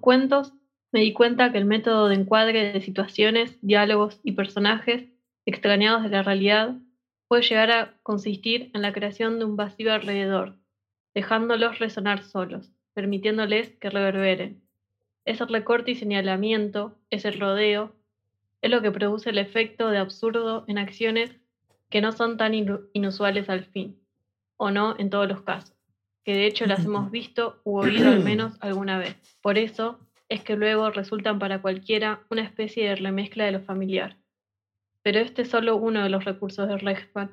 Cuentos, me di cuenta que el método de encuadre de situaciones, diálogos y personajes extrañados de la realidad puede llegar a consistir en la creación de un vacío alrededor, dejándolos resonar solos, permitiéndoles que reverberen. Ese recorte y señalamiento, ese rodeo, es lo que produce el efecto de absurdo en acciones que no son tan inusuales al fin, o no en todos los casos, que de hecho las hemos visto u oído al menos alguna vez. Por eso es que luego resultan para cualquiera una especie de remezcla de lo familiar. Pero este es solo uno de los recursos de Reichsmann.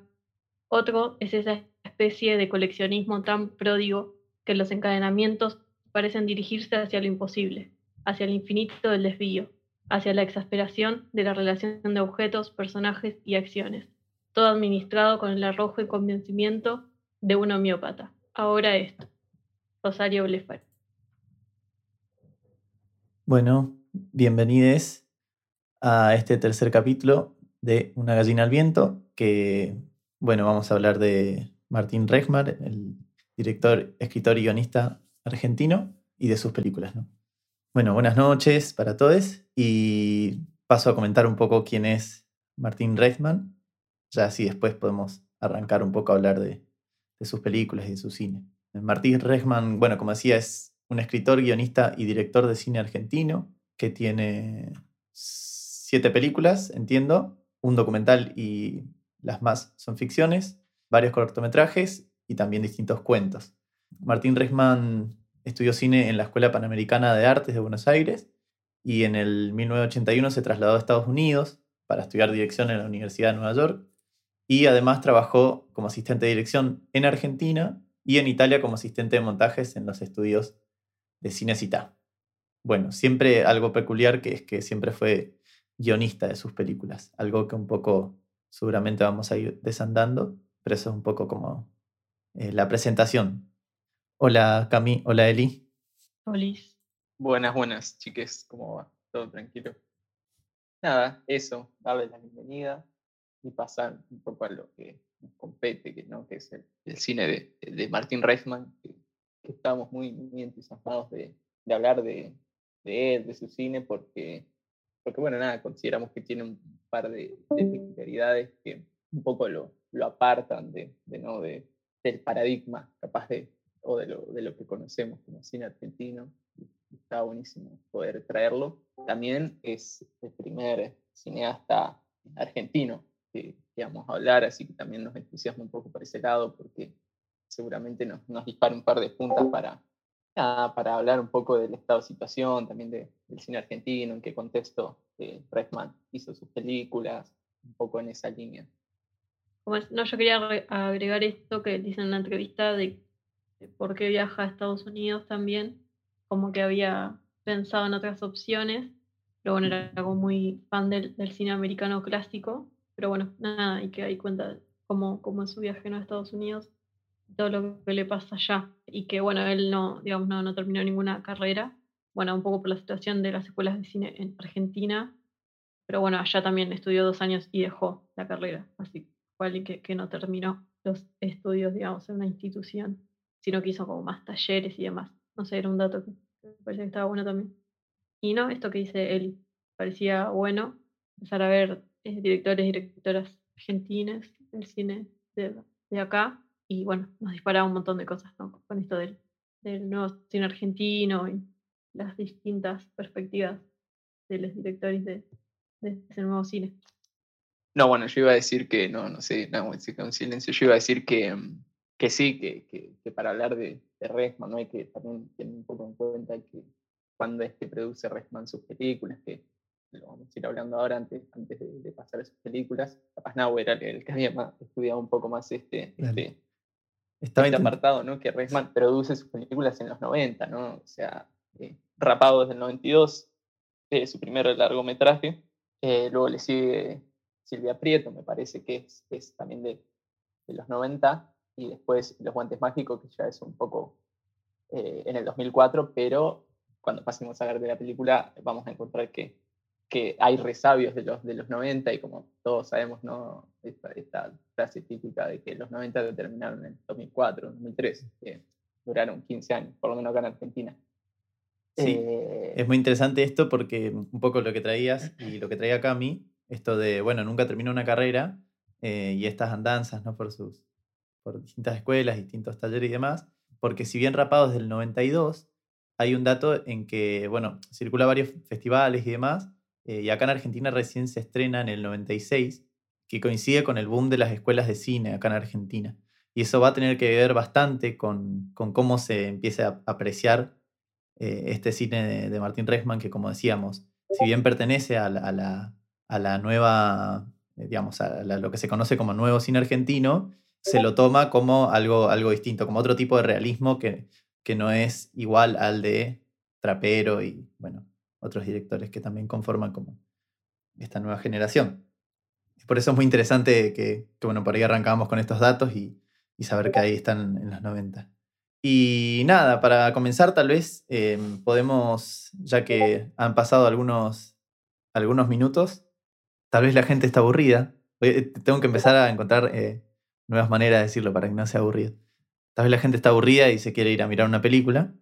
Otro es esa especie de coleccionismo tan pródigo que los encadenamientos parecen dirigirse hacia lo imposible, hacia el infinito del desvío, hacia la exasperación de la relación de objetos, personajes y acciones, todo administrado con el arrojo y convencimiento de un homeópata. Ahora esto. Rosario Blefar. Bueno, bienvenidos a este tercer capítulo de Una gallina al viento, que, bueno, vamos a hablar de Martín Rechmar, el director, escritor y guionista argentino, y de sus películas, ¿no? Bueno, buenas noches para todos y paso a comentar un poco quién es Martín Reichman. Ya así después podemos arrancar un poco a hablar de, sus películas y de su cine. Martín Reichman, bueno, como decía, es un escritor, guionista y director de cine argentino que tiene siete películas, entiendo, un documental y las más son ficciones, varios cortometrajes y también distintos cuentos. Martín Reichman Estudió cine en la Escuela Panamericana de Artes de Buenos Aires y en el 1981 se trasladó a Estados Unidos para estudiar dirección en la Universidad de Nueva York y además trabajó como asistente de dirección en Argentina y en Italia como asistente de montajes en los estudios de Cinecita. Bueno, siempre algo peculiar que es que siempre fue guionista de sus películas, algo que un poco seguramente vamos a ir desandando, pero eso es un poco como eh, la presentación Hola Cami, hola Eli. Hola. Buenas, buenas, chiques, ¿cómo va? Todo tranquilo. Nada, eso, darle la bienvenida y pasar un poco a lo que nos compete, que, ¿no? que es el, cine de, Martin Reisman, que, estamos muy, muy entusiasmados de, hablar de, él, de su cine, porque, porque, bueno, nada, consideramos que tiene un par de, peculiaridades que un poco lo, lo apartan de, ¿no? de, del paradigma capaz de, o de lo, de lo que conocemos como cine argentino. Está buenísimo poder traerlo. También es el primer cineasta argentino que, vamos a hablar, así que también nos entusiasma un poco por ese lado, porque seguramente nos, nos dispara un par de puntas para, para hablar un poco del estado de situación, también de, del cine argentino, en qué contexto eh, hizo sus películas, un poco en esa línea. No, yo quería agregar esto que dice en una entrevista de por qué viaja a Estados Unidos también, como que había pensado en otras opciones, pero bueno, era algo muy fan del, cine americano clásico, pero bueno, nada, y que ahí cuenta cómo, cómo es su viaje a Estados Unidos, todo lo que le pasa allá, y que bueno, él no, digamos, no, no terminó ninguna carrera, bueno, un poco por la situación de las escuelas de cine en Argentina, pero bueno, allá también estudió dos años y dejó la carrera, así cual que, que no terminó los estudios, digamos, en una institución sino que hizo como más talleres y demás. No sé, era un dato que me parecía que estaba bueno también. Y no, esto que dice él parecía bueno, empezar a ver directores y directoras argentinas del cine de, acá, y bueno, nos disparaba un montón de cosas con esto del, del nuevo cine argentino y las distintas perspectivas de los directores de, de ese nuevo cine. No, bueno, yo iba a decir que, no, no sé, no, un silencio, yo iba a decir que, mm, que sí, que, que, para hablar de, de, Resman, ¿no? hay que también tener un poco en cuenta que cuando es que produce Resman sus películas, que lo vamos a ir hablando ahora antes, antes de, pasar a sus películas, capaz Nau era el, que había estudiado un poco más este, este, este apartado, ¿no? que Resman produce sus películas en los 90, ¿no? o sea, eh, Rapado desde el 92, eh, su primer largometraje, eh, luego le sigue Silvia Prieto, me parece que es, es también de, de los 90, y después Los Guantes Mágicos, que ya es un poco eh, en el 2004, pero cuando pasemos a ver de la película vamos a encontrar que, que hay resabios de los, de los 90 y como todos sabemos, ¿no? esta, esta frase típica de que los 90 terminaron en 2004, 2003, que duraron 15 años, por lo menos acá en Argentina. Sí, Eh, es muy interesante esto porque un poco lo que traías y lo que traía Cami, esto de, bueno, nunca terminó una carrera eh, y estas andanzas, ¿no? Por sus por distintas escuelas, distintos talleres y demás, porque si bien Rapados del 92, hay un dato en que, bueno, circula varios festivales y demás, eh, y acá en Argentina recién se estrena en el 96, que coincide con el boom de las escuelas de cine acá en Argentina. Y eso va a tener que ver bastante con, con cómo se empieza a apreciar eh, este cine de, de Martín Resman, que como decíamos, si bien pertenece a la, a la- a la nueva, eh, digamos, a lo que se conoce como nuevo cine argentino, se lo toma como algo, algo distinto, como otro tipo de realismo que, que no es igual al de Trapero y, bueno, otros directores que también conforman como esta nueva generación. Por eso es muy interesante que, bueno, por ahí arrancamos con estos datos y, y saber que ahí están en los 90. Y nada, para comenzar tal vez eh, podemos, ya que han pasado algunos, algunos minutos, tal vez la gente está aburrida. Tengo que empezar a encontrar eh, nuevas maneras de decirlo para que no sea aburrido. Tal vez la gente está aburrida y se quiere ir a mirar una película.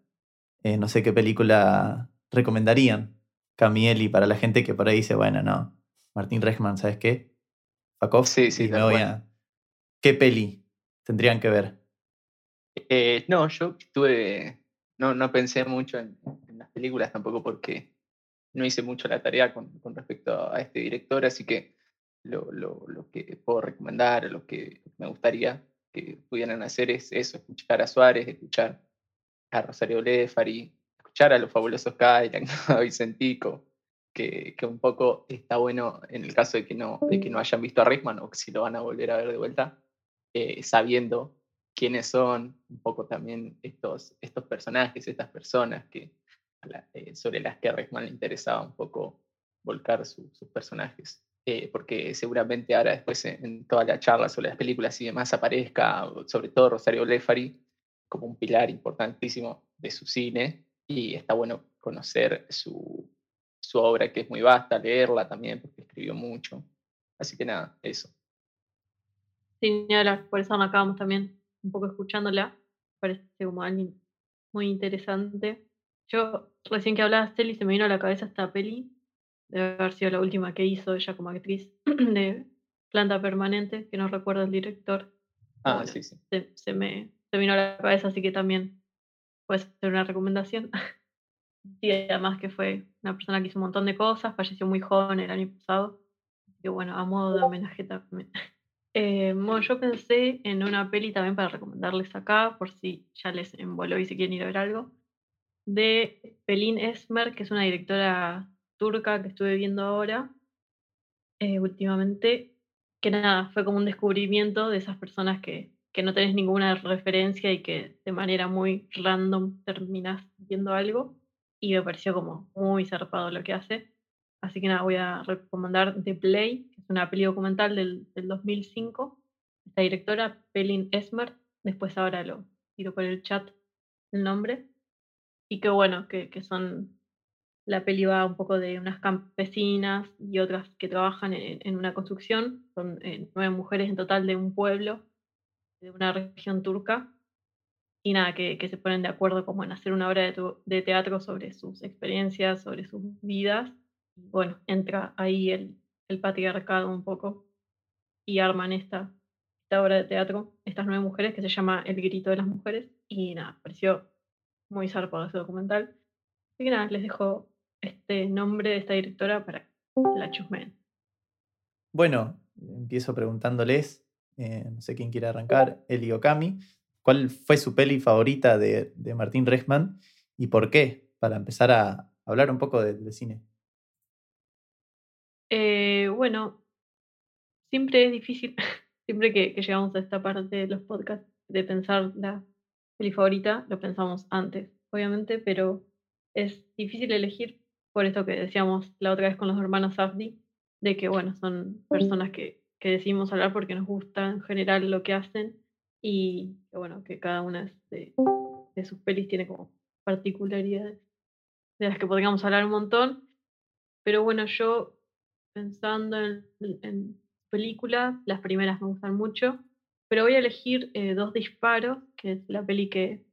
Eh, no sé qué película recomendarían, Camieli, para la gente que por ahí dice, bueno, no, Martín Rechman, ¿sabes qué? Fuck Sí, sí, y me tal voy cual. a... ¿Qué peli tendrían que ver? Eh, no, yo estuve, no, no pensé mucho en, en las películas tampoco porque no hice mucho la tarea con, con respecto a este director, así que lo, lo- lo que puedo recomendar, o lo que me gustaría que pudieran hacer es eso, escuchar a Suárez, escuchar a Rosario Lefari, escuchar a los fabulosos Kylan, a Vicentico, que, que un poco está bueno en el caso de que no, de que no hayan visto a Rickman o que si lo van a volver a ver de vuelta, eh, sabiendo quiénes son un poco también estos, estos personajes, estas personas que, eh, sobre las que a Rickman le interesaba un poco volcar su- sus personajes. Eh, porque seguramente ahora después en, en toda la charla sobre las películas y demás aparezca, sobre todo Rosario Lefari, como un pilar importantísimo de su cine y está bueno conocer su, su obra que es muy vasta, leerla también porque escribió mucho. Así que nada, eso. Hablar, por eso acabamos también un poco escuchándola. Parece como alguien muy interesante. Yo, recién que hablabas, Celi, se me vino a la cabeza esta peli. Debe haber sido la última que hizo ella como actriz de Planta Permanente, que no recuerdo el director. Ah, Bueno, sí, sí. se, se me se vino a la cabeza, así que también puede ser una recomendación. Y además que fue una persona que hizo un montón de cosas, falleció muy joven el año pasado. Y bueno, a modo de homenaje también. Eh, bueno, yo pensé en una peli también para recomendarles acá, por si ya les envoló y si quieren ir a ver algo, de Pelin Esmer, que es una directora turca que estuve viendo ahora eh, últimamente, que nada, fue como un descubrimiento de esas personas que, que no tenés ninguna referencia y que de manera muy random terminás viendo algo, y me pareció como muy zarpado lo que hace. Así que nada, voy a recomendar The Play, que es una peli documental del, del 2005. Esta directora, Pelin Esmer, después ahora lo tiro por el chat el nombre. Y qué bueno, que, que son. La peli va un poco de unas campesinas y otras que trabajan en, en una construcción. Son eh, nueve mujeres en total de un pueblo, de una región turca. Y nada, que, que se ponen de acuerdo como en hacer una obra de, teatro sobre sus experiencias, sobre sus vidas. Bueno, entra ahí el, el patriarcado un poco y arman esta, esta obra de teatro, estas nueve mujeres, que se llama El grito de las mujeres. Y nada, pareció muy zarpado ese documental. Así que nada, les dejo este nombre de esta directora para la chusmeen. Bueno, empiezo preguntándoles, eh, no sé quién quiere arrancar, Eli o Cami, ¿cuál fue su peli favorita de, de Martín Rechman y por qué? Para empezar a hablar un poco de, de cine. Eh, bueno, siempre es difícil, siempre que, que llegamos a esta parte de los podcasts, de pensar la peli favorita, lo pensamos antes, obviamente, pero es difícil elegir por esto que decíamos la otra vez con los hermanos Safdie, de que, bueno, son personas que, que decidimos hablar porque nos gusta en general lo que hacen y, bueno, que cada una de, de sus pelis tiene como particularidades de las que podríamos hablar un montón. Pero bueno, yo pensando en, en películas, las primeras me gustan mucho, pero voy a elegir eh, Dos Disparos, que es la peli que,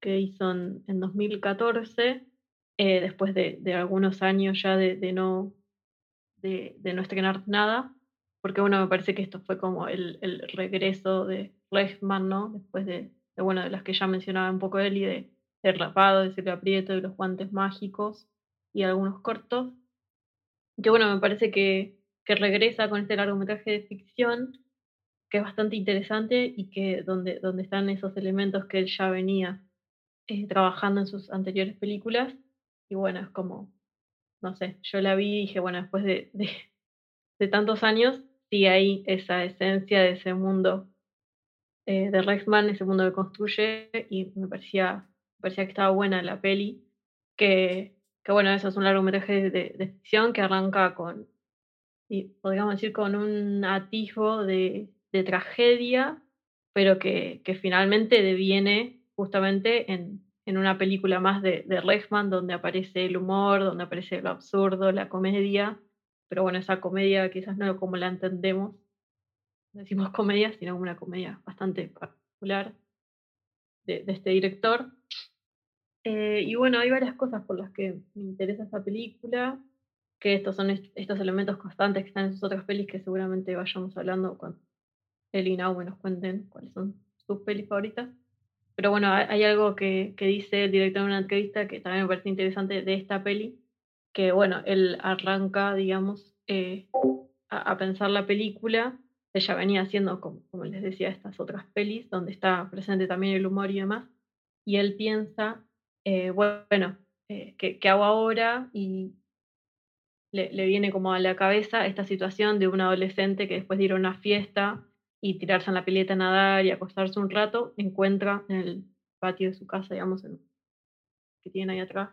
que hizo en, en 2014, eh, después de, algunos años ya de, no, de, no estrenar nada, porque bueno, me parece que esto fue como el, regreso de Reichman, ¿no? Después de, bueno, de las que ya mencionaba un poco él y de El rapado, de Silvia Prieto, de los guantes mágicos y algunos cortos. Que bueno, me parece que, que regresa con este largometraje de ficción, que es bastante interesante y que donde, donde están esos elementos que él ya venía eh, trabajando en sus anteriores películas y bueno, es como, no sé, yo la vi y dije, bueno, después de, de, tantos años, sí hay esa esencia de ese mundo eh, de Rexman, ese mundo que construye, y me parecía, parecía que estaba buena la peli, que, que bueno, eso es un largometraje de, de ficción que arranca con, y podríamos decir, con un atisbo de, de tragedia, pero que, que finalmente deviene justamente en, en una película más de, de donde aparece el humor, donde aparece lo absurdo, la comedia, pero bueno, esa comedia quizás no como la entendemos, no decimos comedia, sino como una comedia bastante particular de, este director. Eh, y bueno, hay varias cosas por las que me interesa esta película, que estos son estos elementos constantes que están en sus otras pelis que seguramente vayamos hablando cuando él y Nau nos cuenten cuáles son sus pelis favoritas. Pero bueno, hay algo que, dice el director en una entrevista que también me parece interesante de esta peli, que bueno, él arranca, digamos, eh, a, pensar la película, ella venía haciendo, como, les decía, estas otras pelis, donde está presente también el humor y demás, y él piensa, eh, bueno, eh, ¿qué, hago ahora? Y le, viene como a la cabeza esta situación de un adolescente que después de ir a una fiesta y tirarse en la pileta a nadar y acostarse un rato, encuentra en el patio de su casa, digamos, que tiene ahí atrás,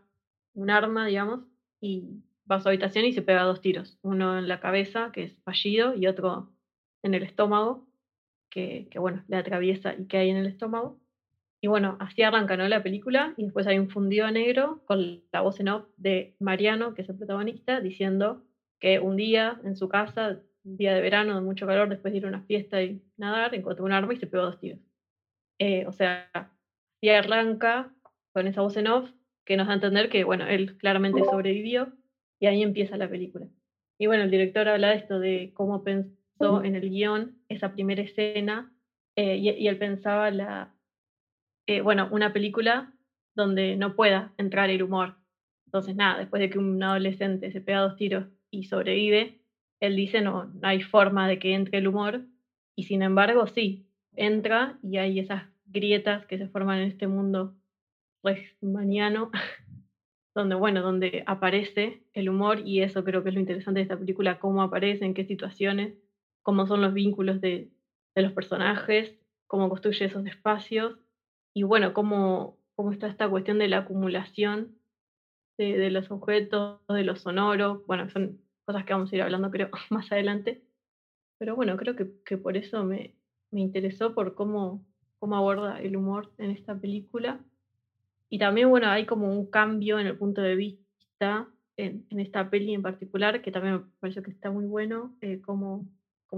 un arma, digamos, y va a su habitación y se pega dos tiros, uno en la cabeza, que es fallido, y otro en el estómago, que, bueno, le atraviesa y hay en el estómago. Y bueno, así arranca ¿no? la película y después hay un fundido negro con la voz en off de Mariano, que es el protagonista, diciendo que un día en su casa un día de verano de mucho calor, después de ir a una fiesta y nadar, encontró un arma y se pegó dos tiros. Eh, o sea, y arranca con esa voz en off que nos da a entender que, bueno, él claramente sobrevivió y ahí empieza la película. Y bueno, el director habla de esto, de cómo pensó en el guion esa primera escena eh, y, él pensaba la, eh, bueno, una película donde no pueda entrar el humor. Entonces, nada, después de que un adolescente se pega dos tiros y sobrevive, él dice no, no hay forma de que entre el humor, y sin embargo sí, entra y hay esas grietas que se forman en este mundo maniano, donde, bueno, donde aparece el humor y eso creo que es lo interesante de esta película, cómo aparece, en qué situaciones, cómo son los vínculos de, los personajes, cómo construye esos espacios y bueno, cómo, cómo está esta cuestión de la acumulación de, de los objetos, de los sonoros, bueno, son cosas que vamos a ir hablando creo más adelante. Pero bueno, creo que, que por eso me, me, interesó por cómo, cómo aborda el humor en esta película. Y también, bueno, hay como un cambio en el punto de vista en, esta peli en particular, que también me pareció que está muy bueno, eh, cómo,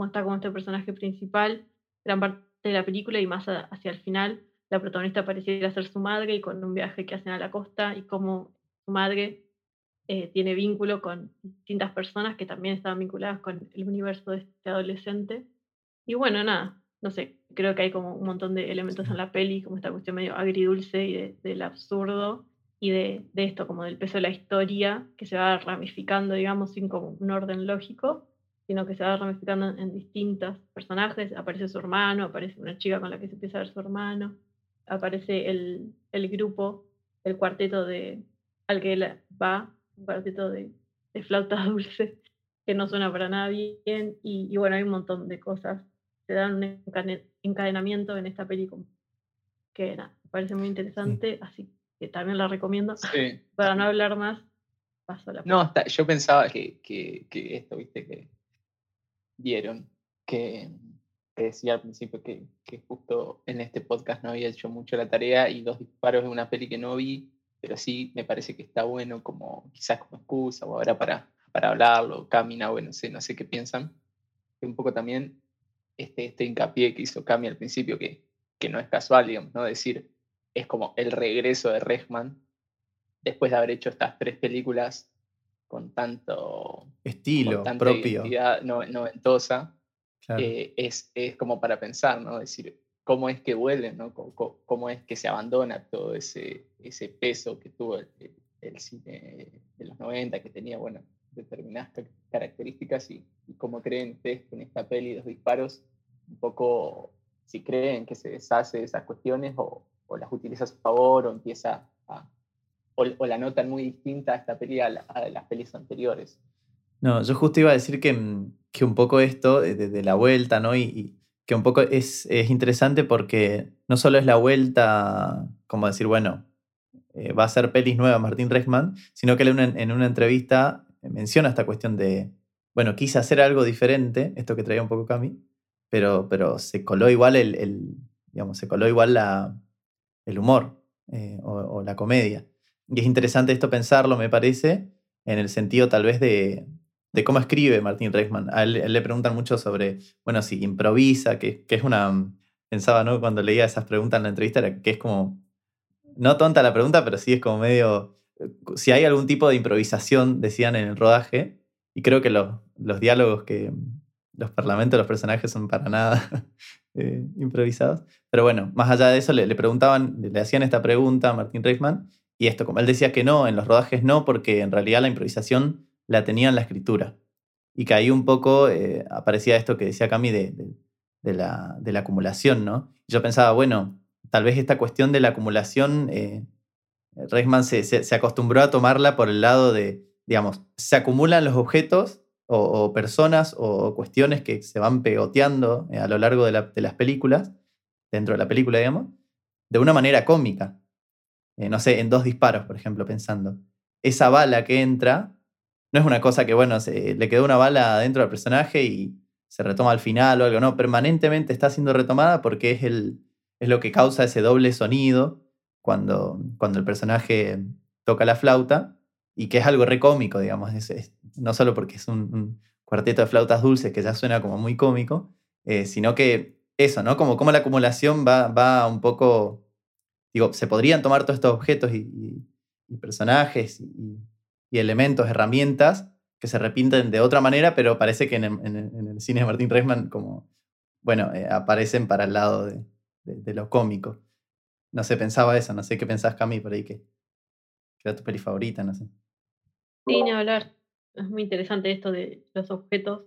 está con este personaje principal, gran parte de la película y más hacia el final, la protagonista pareciera ser su madre y con un viaje que hacen a la costa y cómo su madre eh, tiene vínculo con distintas personas que también estaban vinculadas con el universo de este adolescente. Y bueno, nada, no sé, creo que hay como un montón de elementos en la peli, como esta cuestión medio agridulce y del absurdo y de, de, esto, como del peso de la historia, que se va ramificando, digamos, sin como un orden lógico, sino que se va ramificando en, distintos personajes. Aparece su hermano, aparece una chica con la que se empieza a ver su hermano, aparece el, el grupo, el cuarteto de, al que él va, un cuarteto de, de flauta dulce que no suena para nadie bien y, bueno, hay un montón de cosas. Se dan un encadenamiento en esta película que me parece muy interesante, así que también la recomiendo. Para no hablar más, paso la No, yo pensaba que, que, que, esto, viste, que vieron, que, decía al principio que, que, justo en este podcast no había hecho mucho la tarea y dos disparos de una peli que no vi pero sí me parece que está bueno como quizás como excusa o ahora para, para hablarlo, camina, bueno, no sé, no sé qué piensan. Que un poco también este, este hincapié que hizo Cami al principio, que, que no es casual, digamos, ¿no? Decir, es como el regreso de Rechman, después de haber hecho estas tres películas con tanto estilo con tanta propio. identidad noventosa, Claro. eh, es, es como para pensar, ¿no? decir, cómo es que vuelven, ¿no? Cómo, cómo- cómo es que se abandona todo ese, ese peso que tuvo el, el- el cine de los 90, que tenía, bueno, determinadas ca- características y, y cómo creen ustedes que en esta peli Dos Disparos, un poco si creen que se deshace de esas cuestiones o, o las utiliza a su favor o empieza a... O, o la notan muy distinta a esta peli a, la- a las pelis anteriores. No, yo justo iba a decir que, mm, que un poco esto de, de- la vuelta, ¿no? Y, y que un poco es, es interesante porque no solo es la vuelta, como decir, bueno, eh, va a ser pelis nuevas Martín Reichman, sino que en una, en una entrevista menciona esta cuestión de, bueno, quise hacer algo diferente, esto que traía un poco Cami, pero, pero se coló igual el, el- digamos, se coló igual la, el humor eh, o, o la comedia. Y es interesante esto pensarlo, me parece, en el sentido tal vez de, de cómo escribe Martín Reichman. A él, él le preguntan mucho sobre, bueno, si improvisa, que, que es una... Pensaba, ¿no? Cuando leía esas preguntas en la entrevista, era que es como... No tonta la pregunta, pero sí es como medio... Si hay algún tipo de improvisación, decían en el rodaje, y creo que los, los diálogos que... Los parlamentos los personajes son para nada eh, improvisados. Pero bueno, más allá de eso, le, preguntaban, le hacían esta pregunta a Martín Reichman, y esto, como él decía que no, en los rodajes no, porque en realidad la improvisación la tenía en la escritura. Y que ahí un poco eh, aparecía esto que decía Cami de, de, la, de la acumulación, ¿no? Yo pensaba, bueno, tal vez esta cuestión de la acumulación, eh, Reichman se, se, acostumbró a tomarla por el lado de, digamos, se acumulan los objetos o, personas o cuestiones que se van pegoteando eh, a lo largo de, la- de las películas, dentro de la película, digamos, de una manera cómica. Eh, no sé, en dos disparos, por ejemplo, pensando. Esa bala que entra no es una cosa que, bueno, le quedó una bala dentro del personaje y se retoma al final o algo, no, permanentemente está siendo retomada porque es, el, es lo que causa ese doble sonido cuando, cuando el personaje toca la flauta y que es algo re cómico, digamos, es- no solo porque es un, cuarteto de flautas dulces que ya suena como muy cómico, eh, sino que eso, ¿no? Como, como la acumulación va, va un poco, digo, se podrían tomar todos estos objetos y, personajes y, elementos, herramientas que se repiten de otra manera, pero parece que en el cine de Martín Reisman como, bueno, eh, aparecen para el lado de, de- de lo cómico. No sé, pensaba eso, no sé qué pensás, Cami, por ahí que, que era tu peli favorita, no sé. Sí, ni hablar. Es muy interesante esto de los objetos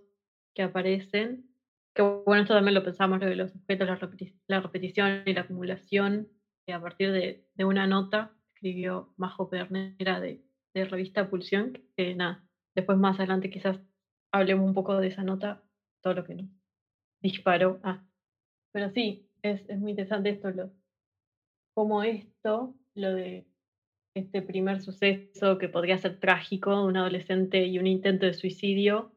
que aparecen. Que bueno, esto también lo pensamos, lo de los objetos, la, repeti- la repetición y la acumulación. a partir de, de una nota escribió Majo Pernera de, de revista Pulsión, que nada, después más adelante quizás hablemos un poco de esa nota, todo lo que nos disparó. Ah, pero sí, es, es muy interesante esto, como esto, lo de este primer suceso que podría ser trágico un adolescente y un intento de suicidio,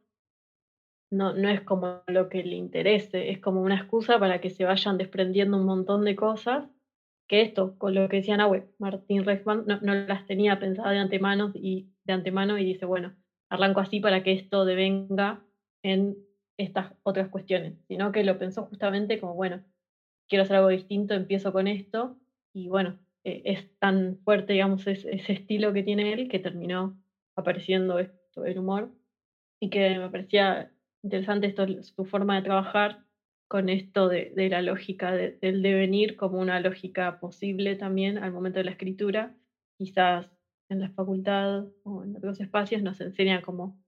no, no es como lo que le interese, es como una excusa para que se vayan desprendiendo un montón de cosas, que esto, con lo que decía Nahue, Martín Reichman no, no las tenía pensadas de antemano y de antemano y dice, bueno, arranco así para que esto devenga en estas otras cuestiones, sino que lo pensó justamente como, bueno, quiero hacer algo distinto, empiezo con esto, y bueno, eh, es tan fuerte, digamos, es- ese estilo que tiene él, que terminó apareciendo esto, el humor, y que me parecía interesante esto, su forma de trabajar con esto de, la lógica de- del devenir como una lógica posible también al momento de la escritura. Quizás en la facultad o en otros espacios nos enseñan como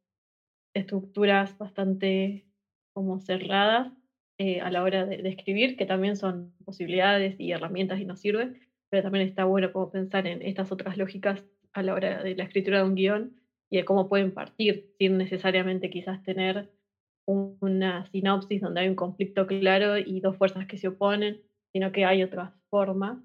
estructuras bastante como cerradas eh, a la hora de, escribir, que también son posibilidades y herramientas y nos sirven, pero también está bueno como pensar en estas otras lógicas a la hora de la escritura de un guion y de cómo pueden partir sin necesariamente quizás tener un- una sinopsis donde hay un conflicto claro y dos fuerzas que se oponen, sino que hay otras formas.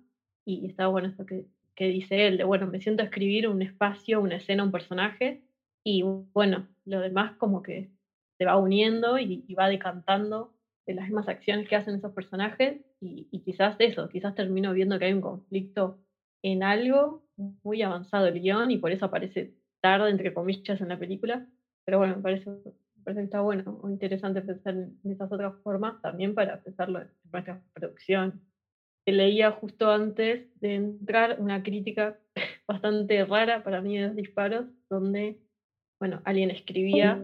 Y está bueno esto que, que dice él, de bueno, me siento escribir un espacio, una escena, un personaje, y bueno, lo demás como que se va uniendo y va decantando de las mismas acciones que hacen esos personajes, y, y quizás eso, quizás termino viendo que hay un conflicto en algo muy avanzado el guion, y por eso aparece tarde, entre comillas, en la película, pero bueno, me parece, me parece que está bueno o interesante pensar en esas otras formas también para pensarlo en nuestra producción. Leía justo antes de entrar una crítica bastante rara para mí de los disparos, donde, bueno, alguien escribía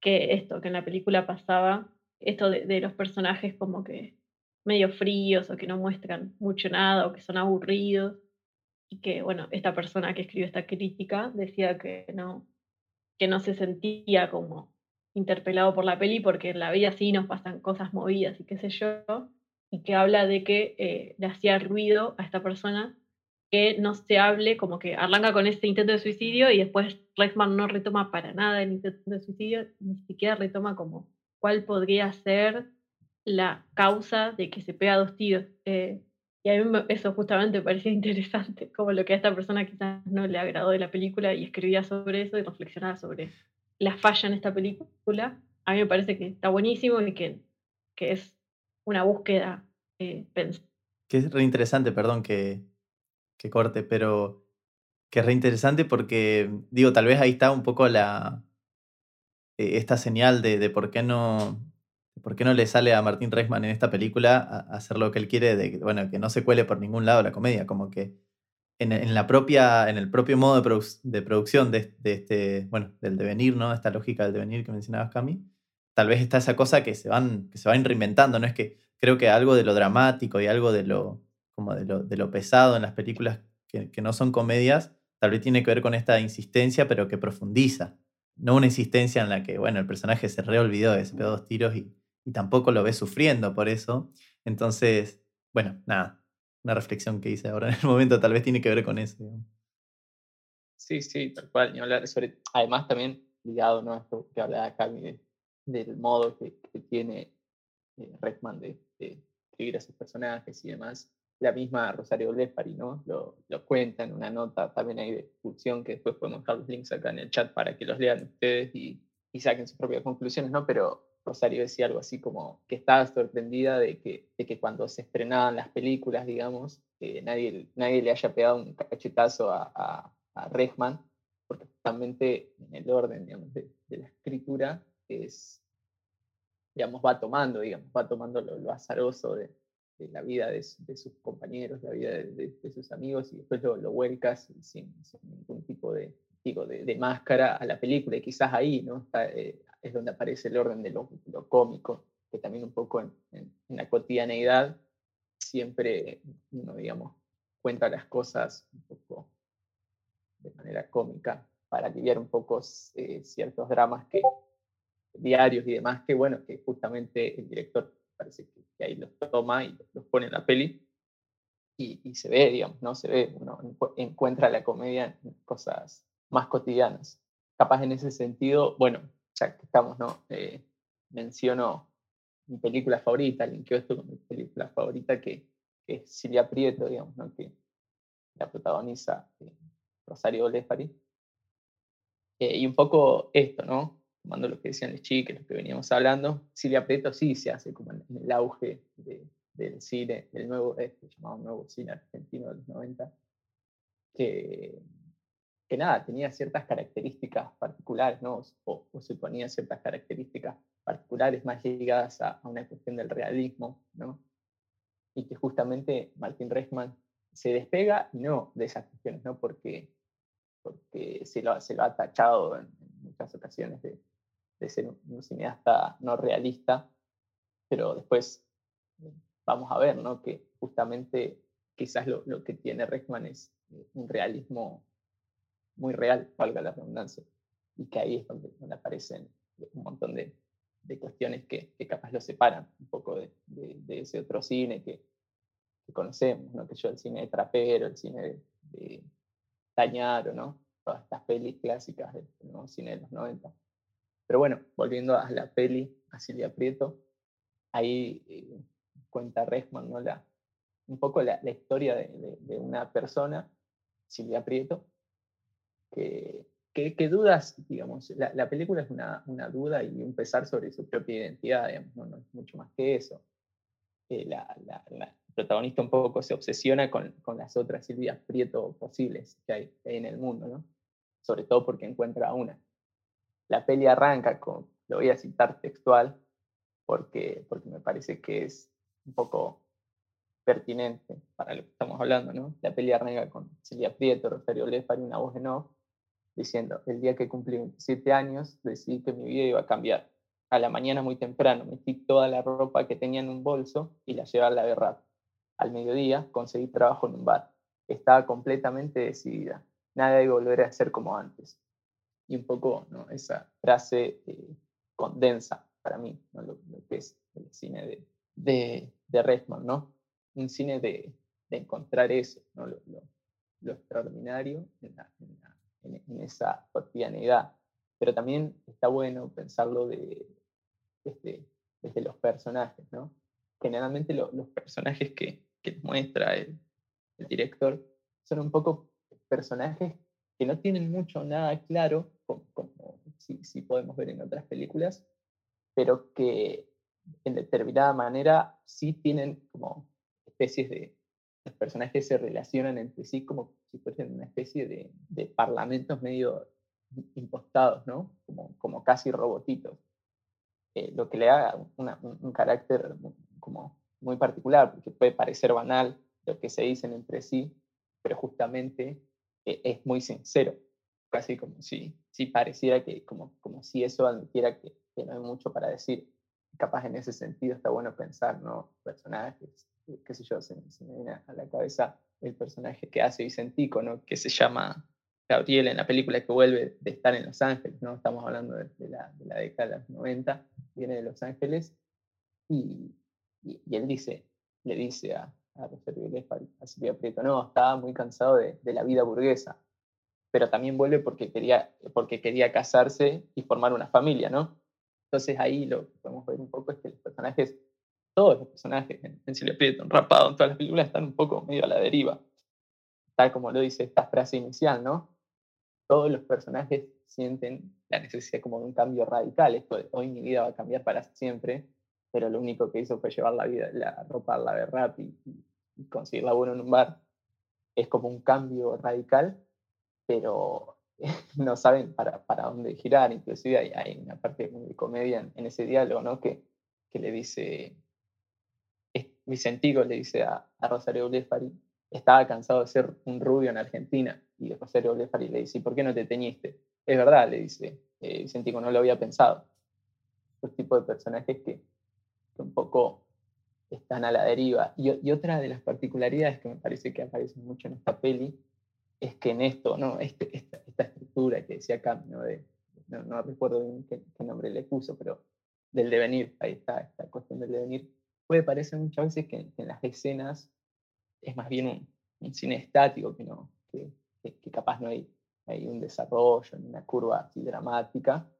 que esto, que en la película pasaba, esto de, los personajes como que medio fríos o que no muestran mucho nada o que son aburridos. Y que, bueno, esta persona que escribió esta crítica decía que no, que no se sentía como interpelado por la peli porque en la vida sí nos pasan cosas movidas y qué sé yo, y que habla de que eh, le hacía ruido a esta persona que no se hable, como que arranca con este intento de suicidio y después Reisman no retoma para nada el intento de suicidio, ni siquiera retoma como cuál podría ser la causa de que se pega dos tiros. Eh, y a mí eso justamente me parecía interesante, como lo que a esta persona quizás no le agradó de la película y escribía sobre eso y reflexionaba sobre la falla en esta película. A mí me parece que está buenísimo y que, que es una búsqueda eh, Que es re interesante, perdón que, que corte, pero que es re interesante porque, digo, tal vez ahí está un poco la, eh, esta señal de, por qué no ¿Por qué no le sale a Martín Reisman en esta película a hacer lo que él quiere, de bueno, que no se cuele por ningún lado la comedia? Como que en, la propia, en el propio modo de, producción de, este, bueno, del devenir, ¿no? Esta lógica del devenir que mencionabas, Cami, tal vez está esa cosa que se van, que se van reinventando, ¿no? Es que creo que algo de lo dramático y algo de lo, como de lo, de lo pesado en las películas que no son comedias, tal vez tiene que ver con esta insistencia, pero que profundiza. No una insistencia en la que, bueno, el personaje se reolvidó de se pegó dos tiros y, y tampoco lo ves sufriendo por eso. Entonces, bueno, nada, una reflexión que hice ahora en el momento tal vez tiene que ver con eso. Sí, sí, tal cual. sobre, además también ligado ¿no? a esto que hablaba acá del modo que, tiene eh, Redman de, escribir a sus personajes y demás. La misma Rosario Lefari, ¿no? Lo, lo, cuenta en una nota también hay discusión que después podemos dejar los links acá en el chat para que los lean ustedes y, saquen sus propias conclusiones, ¿no? Pero Rosario decía algo así como que estaba sorprendida de que, de que cuando se estrenaban las películas, digamos, nadie, nadie le haya pegado un cachetazo a, a, a porque justamente en el orden de, la escritura es, digamos, va tomando, digamos, va tomando lo, azaroso de, la vida de, sus compañeros, la vida de, sus amigos, y después lo, lo vuelcas sin, ningún tipo de, digo, de, máscara a la película, y quizás ahí ¿no? Está, eh, es donde aparece el orden de lo, cómico, que también un poco en, la cotidianeidad siempre uno, digamos, cuenta las cosas un poco de manera cómica para aliviar un poco eh, ciertos dramas que diarios y demás, que bueno, que justamente el director parece que, ahí los toma y los pone en la peli y, y, se ve, digamos, ¿no? Se ve, uno encuentra la comedia en cosas más cotidianas. Capaz en ese sentido, bueno, ya que estamos, ¿no? Eh, menciono mi película favorita, linkeo esto con mi película favorita, que, es Silvia Prieto, digamos, ¿no? Que la protagoniza eh, Rosario Lefari. Eh, y un poco esto, ¿no? Tomando lo que decían los chicos, lo que veníamos hablando, Silvia Prieto sí se hace como en, el auge del cine, del nuevo, este llamado nuevo cine argentino de los 90, que que nada, tenía ciertas características particulares, ¿no? O, se ponía ciertas características particulares más ligadas a, una cuestión del realismo, ¿no? Y que justamente Martín Reisman se despega no de esas cuestiones, ¿no? Porque, porque se, lo, se lo ha tachado en, muchas ocasiones de, de, ser un, cineasta no realista, pero después eh, vamos a ver, ¿no? Que justamente quizás lo, lo que tiene Reisman es eh, un realismo muy real, valga la redundancia, y que ahí es donde, aparecen un montón de, de cuestiones que, que, capaz lo separan un poco de, de, ese otro cine que, conocemos, ¿no? que yo el cine de Trapero, el cine de, de Tañaro, ¿no? todas estas pelis clásicas del cine de los 90. Pero bueno, volviendo a la peli, a Silvia Prieto, ahí eh, cuenta Resman ¿no? la, un poco la, la historia de, de, una persona, Silvia Prieto, que, dudas, digamos, la, película es una, una, duda y un pesar sobre su propia identidad, digamos, no, es mucho más que eso. Eh, la, la, protagonista un poco se obsesiona con, con, las otras Silvias Prieto posibles que hay, en el mundo, ¿no? Sobre todo porque encuentra una. La peli arranca con, lo voy a citar textual, porque, porque me parece que es un poco pertinente para lo que estamos hablando, ¿no? La peli arranca con, Celia Prieto, Rosario Lefari, una voz de no, diciendo, el día que cumplí 27 años decidí que mi vida iba a cambiar. A la mañana muy temprano metí toda la ropa que tenía en un bolso y la llevé a la guerra. Al mediodía conseguí trabajo en un bar. Estaba completamente decidida. Nada a volver a ser como antes. Y un poco ¿no? esa frase eh, condensa para mí lo, que es el cine de, de, de ¿no? Un cine de, de encontrar eso, ¿no? lo, lo, extraordinario en, en, esa cotidianidad. Pero también está bueno pensarlo de, desde, desde los personajes, ¿no? Generalmente los personajes que, que muestra el, el, director son un poco personajes que no tienen mucho nada claro, como, si, si podemos ver en otras películas, pero que en determinada manera sí tienen como especies de, los personajes se relacionan entre sí como si fuesen una especie de, de parlamentos medio impostados, ¿no? Como, como casi robotitos. Eh, lo que le da un, carácter como muy particular, porque puede parecer banal lo que se dicen entre sí, pero justamente eh, es muy sincero, casi como si, si pareciera que, como, como si eso admitiera que, que no hay mucho para decir. Capaz en ese sentido está bueno pensar, ¿no? Personajes, qué sé yo, se, me viene a la cabeza el personaje que hace Vicentico, ¿no? que se llama Gabriel en la película que vuelve de estar en Los Ángeles, ¿no? estamos hablando de, la, de la, década de los 90, viene de Los Ángeles, y, y, él dice, le dice a, a Rosario a Silvia Prieto, no, estaba muy cansado de, de, la vida burguesa, pero también vuelve porque quería, porque quería casarse y formar una familia, ¿no? Entonces ahí lo que podemos ver un poco es que los personajes todos los personajes en, Silvia Prieto, Rapado, en todas las películas, están un poco medio a la deriva. Tal como lo dice esta frase inicial, ¿no? Todos los personajes sienten la necesidad como de un cambio radical. Esto de hoy mi vida va a cambiar para siempre, pero lo único que hizo fue llevar la vida, la ropa la de rap y, y conseguir laburo en un bar. Es como un cambio radical, pero no saben para, para dónde girar. Inclusive hay, hay una parte de comedia en, ese diálogo, ¿no? Que, que le dice, Vicentico le dice a, Rosario Blefari, estaba cansado de ser un rubio en Argentina. Y Rosario Blefari le dice, ¿por qué no te teñiste? Es verdad, le dice eh, Vicentico, no lo había pensado. Los tipo de personajes que, un poco están a la deriva. Y, otra de las particularidades que me parece que aparecen mucho en esta peli es que en esto, ¿no? Este, esta, estructura que decía Cam, ¿no? De, no, recuerdo bien qué, qué, nombre le puso, pero del devenir, ahí está, esta cuestión del devenir, puede parecer muchas veces que, en las escenas es más bien un, cine estático, que, no, que, capaz no hay, hay un desarrollo, una curva así dramática,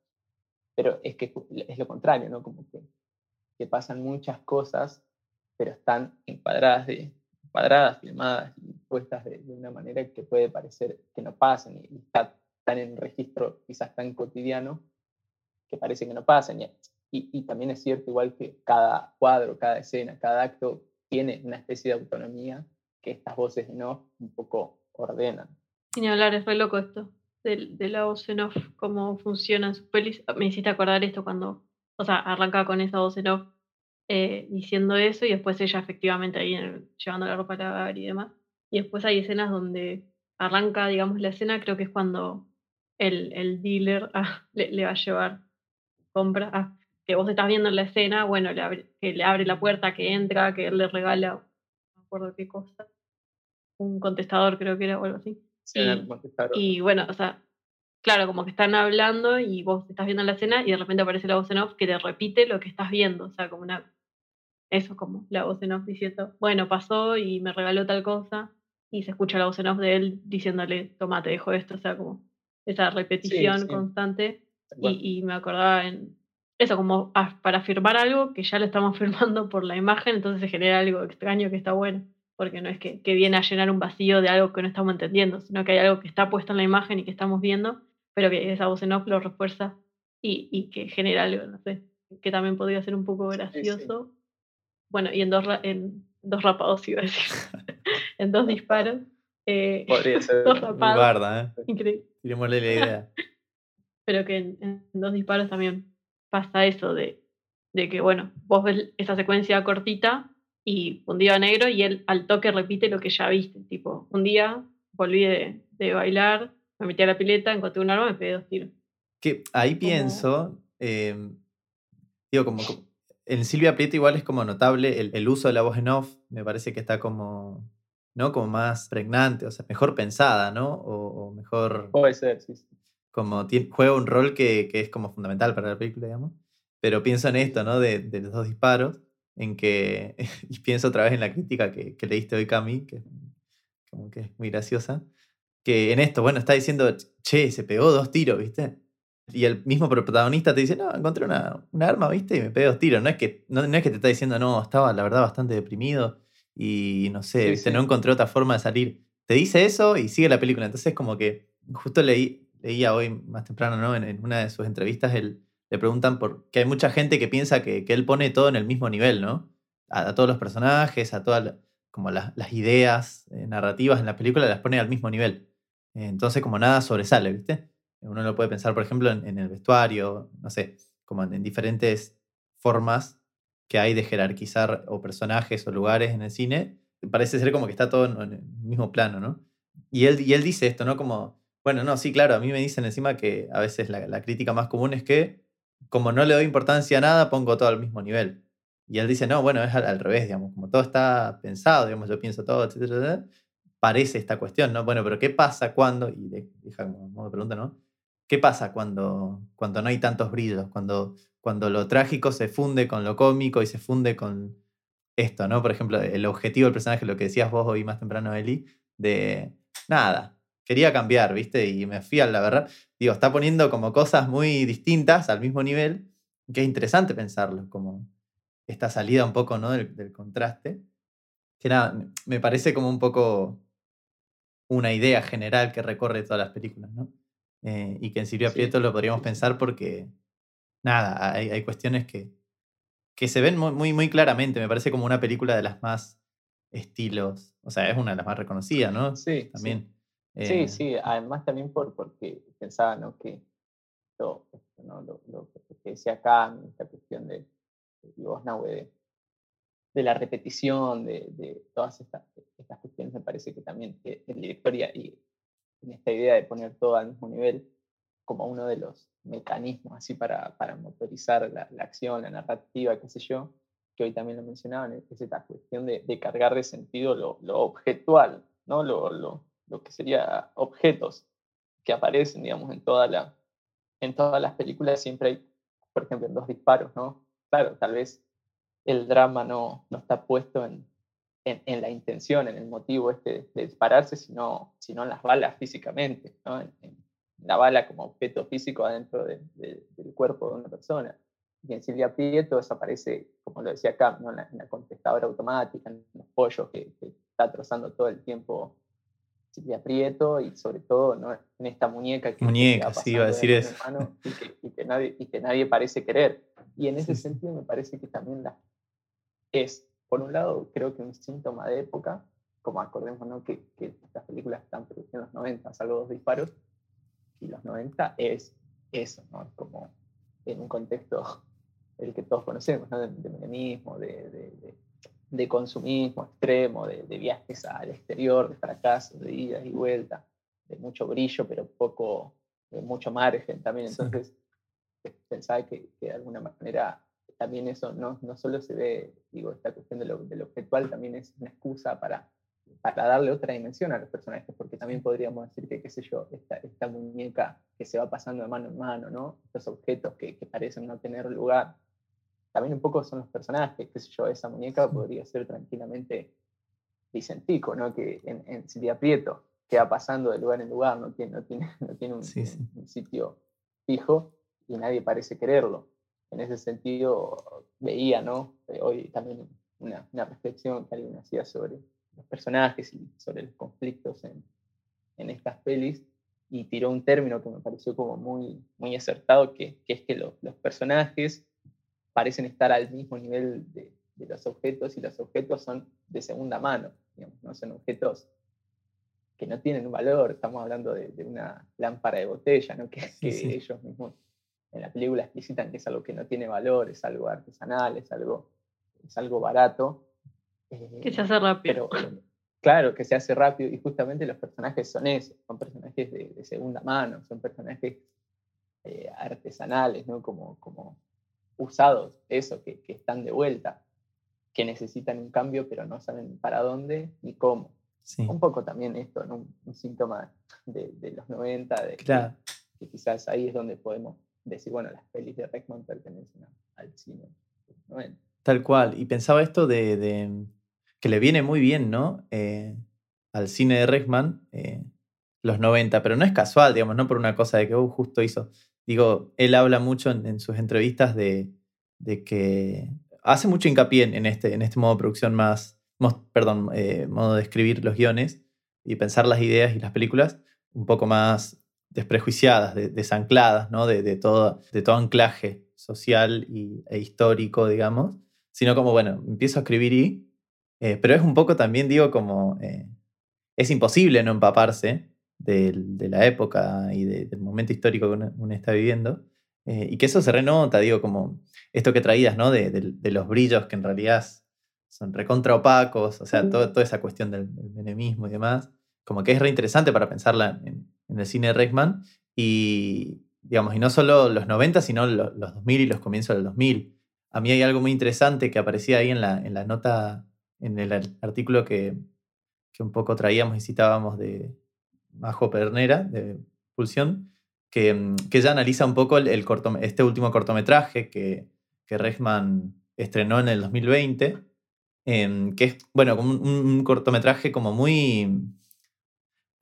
pero es que es lo contrario, ¿no? Como que, que pasan muchas cosas, pero están encuadradas, de, encuadradas filmadas y puestas de, una manera que puede parecer que no pasan y, están en un registro quizás tan cotidiano que parece que no pasan. Y y, también es cierto, igual que cada cuadro, cada escena, cada acto tiene una especie de autonomía que estas voces en off un poco ordenan. Sin hablar, es re loco esto, de, de la voz en off, cómo funcionan sus pelis. Me hiciste acordar esto cuando, o sea, arranca con esa voz en off eh, diciendo eso y después ella efectivamente ahí llevando la ropa a lavar y demás. Y después hay escenas donde arranca, digamos, la escena, creo que es cuando el, el dealer ah, le, le, va a llevar compra. Ah, que vos estás viendo en la escena, bueno, le abre, que le abre la puerta, que entra, que él le regala, no me acuerdo qué cosa, un contestador creo que era o algo así. y, bueno, o sea, claro, como que están hablando y vos estás viendo la escena y de repente aparece la voz en off que te repite lo que estás viendo, o sea, como una, eso como la voz en off diciendo, bueno, pasó y me regaló tal cosa y se escucha la voz en off de él diciéndole, toma, te dejo esto, o sea, como esa repetición constante. Y, y, me acordaba en, eso, como para afirmar algo que ya lo estamos firmando por la imagen, entonces se genera algo extraño que está bueno, porque no es que, que, viene a llenar un vacío de algo que no estamos entendiendo, sino que hay algo que está puesto en la imagen y que estamos viendo, pero que esa voz en off lo refuerza y, y que genera algo, no sé, que también podría ser un poco gracioso. Bueno, y en dos, en dos rapados iba a decir, en dos disparos. Eh, podría ser dos rapados. ¿eh? Increíble. La idea. pero que en, en dos disparos también pasa eso de, de que, bueno, vos ves esa secuencia cortita y un día negro y él al toque repite lo que ya viste, tipo, un día volví de, bailar, me metí a la pileta, encontré un arma, me pegué dos tiros. Que ahí pienso, em, digo, como, en Silvia Prieto igual es como notable el, uso de la voz en off, me parece que está como, ¿no? Como más pregnante, o sea, mejor pensada, ¿no? O, mejor... Puede ser, sí. Como juega un rol que, es como fundamental para la película, digamos. Pero pienso en esto, ¿no? De, los dos disparos, en que, y pienso otra vez en la crítica que, que leíste hoy, Cami, que como que es muy graciosa, que en esto, bueno, está diciendo, che, se pegó dos tiros, ¿viste? Y el mismo protagonista te dice, no, encontré una, arma, ¿viste? Y me pegué dos tiros. No es, que, no, es que te está diciendo, no, estaba la verdad bastante deprimido y no sé, ¿viste? no encontré otra forma de salir. Te dice eso y sigue la película. Entonces, como que justo leí, leía hoy más temprano, ¿no? En, una de sus entrevistas, él, le preguntan por que hay mucha gente que piensa que, él pone todo en el mismo nivel, ¿no? A, todos los personajes, a todas como las, ideas eh, narrativas en la película, las pone al mismo nivel. entonces, como nada sobresale, ¿viste? Uno lo puede pensar, por ejemplo, en, el vestuario, no sé, como en, diferentes formas que hay de jerarquizar o personajes o lugares en el cine. Parece ser como que está todo en, el mismo plano, ¿no? Y él, y él dice esto, ¿no? Como, bueno, no, sí, claro, a mí me dicen encima que a veces la, crítica más común es que como no le doy importancia a nada, pongo todo al mismo nivel. Y él dice, no, bueno, es al, revés, digamos, como todo está pensado, digamos, yo pienso todo, etcétera, parece esta cuestión, ¿no? Bueno, pero ¿qué pasa cuando, y deja como modo de pregunta, ¿no? ¿Qué pasa cuando, cuando no hay tantos brillos? Cuando, cuando lo trágico se funde con lo cómico y se funde con esto, ¿no? Por ejemplo, el objetivo del personaje, lo que decías vos hoy más temprano, Eli, de nada, quería cambiar, ¿viste? Y me fui a la verdad. Digo, está poniendo como cosas muy distintas al mismo nivel, que es interesante pensarlo, como esta salida un poco, ¿no? Del, del contraste. Que nada, me parece como un poco una idea general que recorre todas las películas, ¿no? Eh, y que en Silvia Prieto lo podríamos pensar porque, nada, hay, hay cuestiones que, que se ven muy, muy, claramente. Me parece como una película de las más estilos, o sea, es una de las más reconocidas, ¿no? Sí, también. Sí, eh, sí, además también por, porque pensaba, ¿no? Que lo, ¿no? lo, lo que decía acá, esta cuestión de, de, de la repetición, de, de todas estas, estas, cuestiones, me parece que también el director y, en esta idea de poner todo al mismo nivel como uno de los mecanismos así para, motorizar la, acción, la narrativa, qué sé yo, que hoy también lo mencionaban, es esta cuestión de, cargar de sentido lo, lo objetual, ¿no? Lo, lo, lo, que sería objetos que aparecen, digamos, en, toda la, en todas las películas, siempre hay, por ejemplo, en dos disparos, ¿no? Claro, tal vez el drama no, no está puesto en, en, la intención, en el motivo este de, dispararse, sino, sino en las balas físicamente, ¿no? en, la bala como objeto físico adentro del cuerpo de una persona. Y en Silvia Prieto desaparece, como lo decía Cam, ¿no? en, la, contestadora automática, en los pollos que, está trozando todo el tiempo Silvia Prieto y sobre todo ¿no? en esta muñeca que, muñeca, sí, iba a decir eso. y, que, nadie, y que nadie parece querer. Y en ese sentido me parece que también la, es por un lado, creo que un síntoma de época, como acordémonos que, que las películas están producidas en los 90, salvo dos disparos, y los 90 es eso, ¿no? Como en un contexto el que todos conocemos, ¿no? De, de de, consumismo extremo, de, viajes al exterior, de fracasos, de idas y vueltas, de mucho brillo, pero poco, de mucho margen también. Entonces, pensaba que, que de alguna manera también eso no, no solo se ve, digo, esta cuestión de lo, de lo objetual también es una excusa para, para darle otra dimensión a los personajes, porque también podríamos decir que, qué sé yo, esta, esta muñeca que se va pasando de mano en mano, ¿no? Estos objetos que, que parecen no tener lugar, también un poco son los personajes, qué sé yo, esa muñeca podría ser tranquilamente Vicentico, ¿no? Que en, en Silvia Prieto, que va pasando de lugar en lugar, no tiene, no tiene, no tiene un, un sitio fijo y nadie parece quererlo en ese sentido veía, ¿no? Eh, hoy también una, una, reflexión que alguien hacía sobre los personajes y sobre los conflictos en, en estas pelis y tiró un término que me pareció como muy, muy acertado, que, que es que los personajes parecen estar al mismo nivel de, de, los objetos y los objetos son de segunda mano, digamos, no son objetos que no tienen un valor, estamos hablando de, de una lámpara de botella, ¿no? que, que ellos mismos en la película explicitan que es algo que no tiene valor, es algo artesanal, es algo, es algo barato. que se hace rápido. Pero, claro, que se hace rápido y justamente los personajes son esos, son personajes de, segunda mano, son personajes eh, artesanales, ¿no? Como, como usados, eso, que, están de vuelta, que necesitan un cambio pero no saben para dónde ni cómo. Un poco también esto, un, síntoma de, los 90, de, claro. que, quizás ahí es donde podemos decir, bueno, las pelis de Reckman pertenecen al cine de los 90. Tal cual, y pensaba esto de, que le viene muy bien, ¿no? Eh, al cine de Reckman, eh, los 90, pero no es casual, digamos, no por una cosa de que uh, justo hizo. Digo, él habla mucho en, sus entrevistas de, que hace mucho hincapié en este, en este modo de producción más, perdón, eh, modo de escribir los guiones y pensar las ideas y las películas un poco más desprejuiciadas, desancladas, ¿no? De, todo, de todo anclaje social y, e histórico, digamos, sino como, bueno, empiezo a escribir y, eh, pero es un poco también, digo, como, eh, es imposible no empaparse de, la época y del momento histórico que uno, está viviendo, eh, y que eso se renota, digo, como esto que traías, ¿no? De, los brillos que en realidad son recontra opacos, o sea, toda esa cuestión del, menemismo y demás, como que es reinteresante para pensarla en, el cine de Reichman, y, digamos, y no solo los 90, sino los, los 2000 y los comienzos del 2000 a mí hay algo muy interesante que aparecía ahí en la, en la nota, en el artículo que, que un poco traíamos y citábamos de Majo Pernera, de Pulsión, que, mm, que ella analiza un poco el, este último cortometraje que, que Reichman estrenó en el 2020, em, que es, bueno, un, un, cortometraje como muy,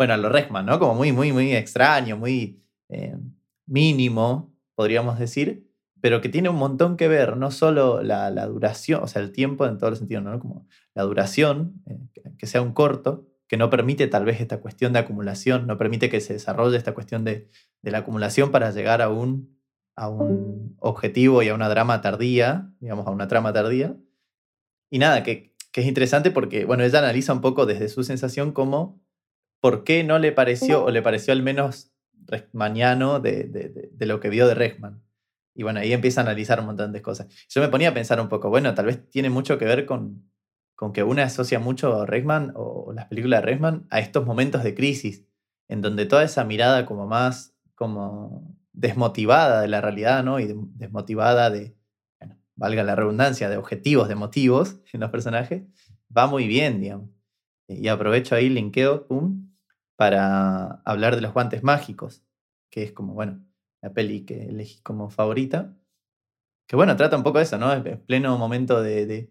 bueno, a lo Reichman, ¿no? Como muy, muy, muy extraño, muy eh, mínimo, podríamos decir, pero que tiene un montón que ver, no solo la, duración, o sea, el tiempo en todo el sentido, ¿no? Como la duración, eh, que sea un corto, que no permite tal vez esta cuestión de acumulación, no permite que se desarrolle esta cuestión de, la acumulación para llegar a un, a un objetivo y a una drama tardía, digamos, a una trama tardía. Y nada, que, es interesante porque, bueno, ella analiza un poco desde su sensación como por qué no le pareció, o le pareció al menos mañano de, de lo que vio de Rechman. Y bueno, ahí empieza a analizar un montón de cosas. Yo me ponía a pensar un poco, bueno, tal vez tiene mucho que ver con, con que una asocia mucho a Reisman o las películas de Reisman a estos momentos de crisis, en donde toda esa mirada como más como desmotivada de la realidad, ¿no? Y desmotivada de, bueno, valga la redundancia, de objetivos, de motivos en los personajes, va muy bien, digamos. Y aprovecho ahí, linkeo, pum, para hablar de los guantes mágicos, que es como, bueno, la peli que elegí como favorita. Que bueno, trata un poco de eso, ¿no? En pleno momento de,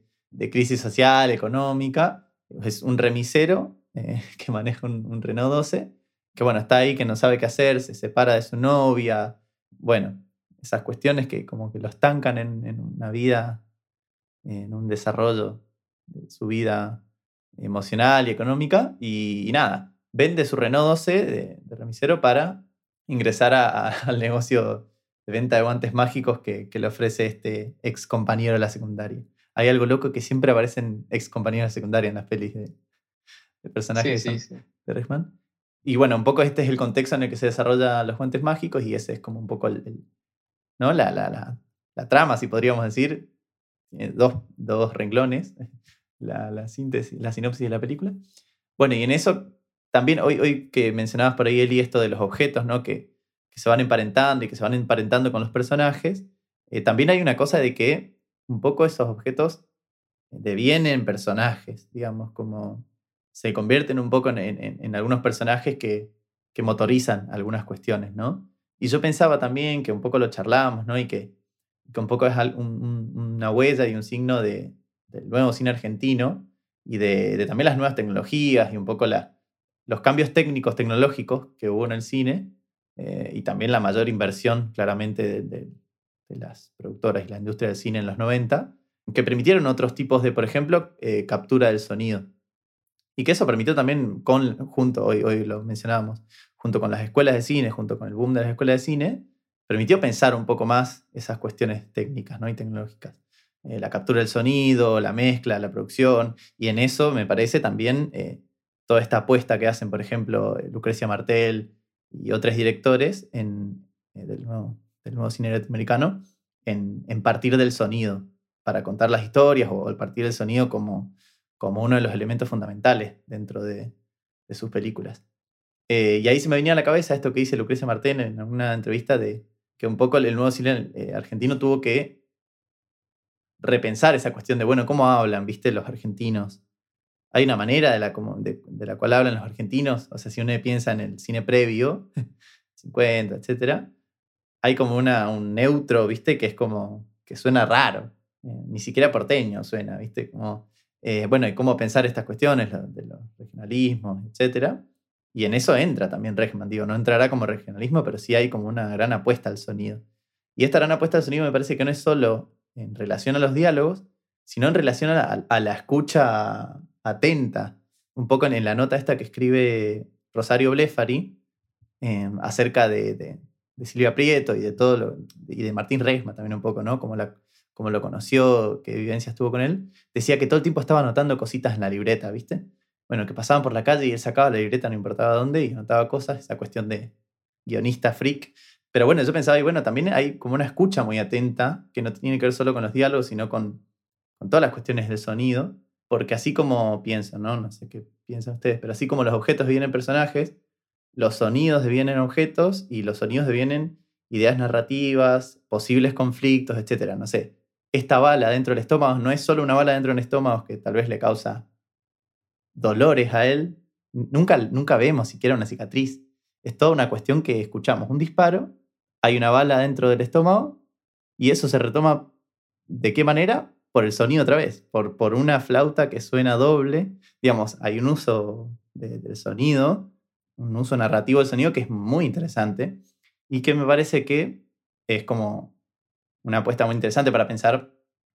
crisis social, económica. Es un remisero eh, que maneja un, Renault 12, que bueno, está ahí, que no sabe qué hacer, se separa de su novia. Bueno, esas cuestiones que como que lo estancan en, una vida, en un desarrollo de su vida emocional y económica. Y, nada, vende su Renault 12 de remisero para ingresar al negocio de venta de guantes mágicos que, le ofrece este ex compañero de la secundaria. Hay algo loco que siempre aparecen ex compañeros de secundaria en las pelis de, personajes de Resman. Y bueno, un poco este es el contexto en el que se desarrollan los guantes mágicos y ese es como un poco el, ¿no? La, la, la, trama, si podríamos decir. dos, dos renglones, la, síntesis, la sinopsis de la película. Bueno, y en eso también hoy, hoy que mencionabas por ahí, Eli, esto de los objetos, ¿no? Que, se van emparentando y que se van emparentando con los personajes, eh, también hay una cosa de que un poco esos objetos devienen personajes, digamos, como se convierten un poco en, en, algunos personajes que, que, motorizan algunas cuestiones, ¿no? Y yo pensaba también que un poco lo charlábamos, ¿no? Y que, que un poco es una huella y un signo de, del nuevo cine argentino y de, de, también las nuevas tecnologías y un poco la, los cambios técnicos, tecnológicos que hubo en el cine eh, y también la mayor inversión claramente de, las productoras y la industria del cine en los 90, que permitieron otros tipos de, por ejemplo, eh, captura del sonido. Y que eso permitió también, con, junto, hoy, hoy lo mencionábamos, junto con las escuelas de cine, junto con el boom de las escuelas de cine, permitió pensar un poco más esas cuestiones técnicas ¿no? y tecnológicas. Eh, la captura del sonido, la mezcla, la producción, y en eso me parece también toda esta apuesta que hacen, por ejemplo, Lucrecia Martel y otros directores en, eh, del, nuevo, cine latinoamericano, en, partir del sonido, para contar las historias o el partir del sonido como, como uno de los elementos fundamentales dentro de, sus películas. Eh, y ahí se me venía a la cabeza esto que dice Lucrecia Martén en una entrevista de que un poco el nuevo cine eh, argentino tuvo que repensar esa cuestión de, bueno, ¿cómo hablan, viste, los argentinos? Hay una manera de la, de la cual hablan los argentinos, o sea, si uno piensa en el cine previo, 50, etcétera, hay como una, un neutro, viste, que es como, que suena raro, eh, ni siquiera porteño suena, viste, como, eh, bueno, y cómo pensar estas cuestiones de los regionalismos, etcétera. Y en eso entra también Regman, digo, no entrará como regionalismo, pero sí hay como una gran apuesta al sonido. Y esta gran apuesta al sonido me parece que no es solo en relación a los diálogos, sino en relación a la, escucha atenta. Un poco en, la nota esta que escribe Rosario Blefari em, acerca de, Silvia Prieto y de todo y de Martín Reisma también un poco, ¿no? Como, como lo conoció, qué vivencia estuvo con él, decía que todo el tiempo estaba anotando cositas en la libreta, ¿viste? bueno, que pasaban por la calle y él sacaba la libreta, no importaba dónde, y anotaba cosas, esa cuestión de guionista freak. Pero bueno, yo pensaba, y bueno, también hay como una escucha muy atenta, que no tiene que ver solo con los diálogos, sino con, con todas las cuestiones del sonido, porque así como piensan, ¿no? No sé qué piensan ustedes, pero así como los objetos devienen personajes, los sonidos devienen objetos y los sonidos devienen ideas narrativas, posibles conflictos, etc. No sé, esta bala dentro del estómago no es solo una bala dentro del estómago que tal vez le causa dolores a él, nunca, nunca vemos siquiera una cicatriz. Es toda una cuestión que escuchamos un disparo, hay una bala dentro del estómago y eso se retoma ¿de qué manera? Por el sonido otra vez, por, por una flauta que suena doble. Digamos, hay un uso del sonido, un uso narrativo del sonido que es muy interesante y que me parece que es como una apuesta muy interesante para pensar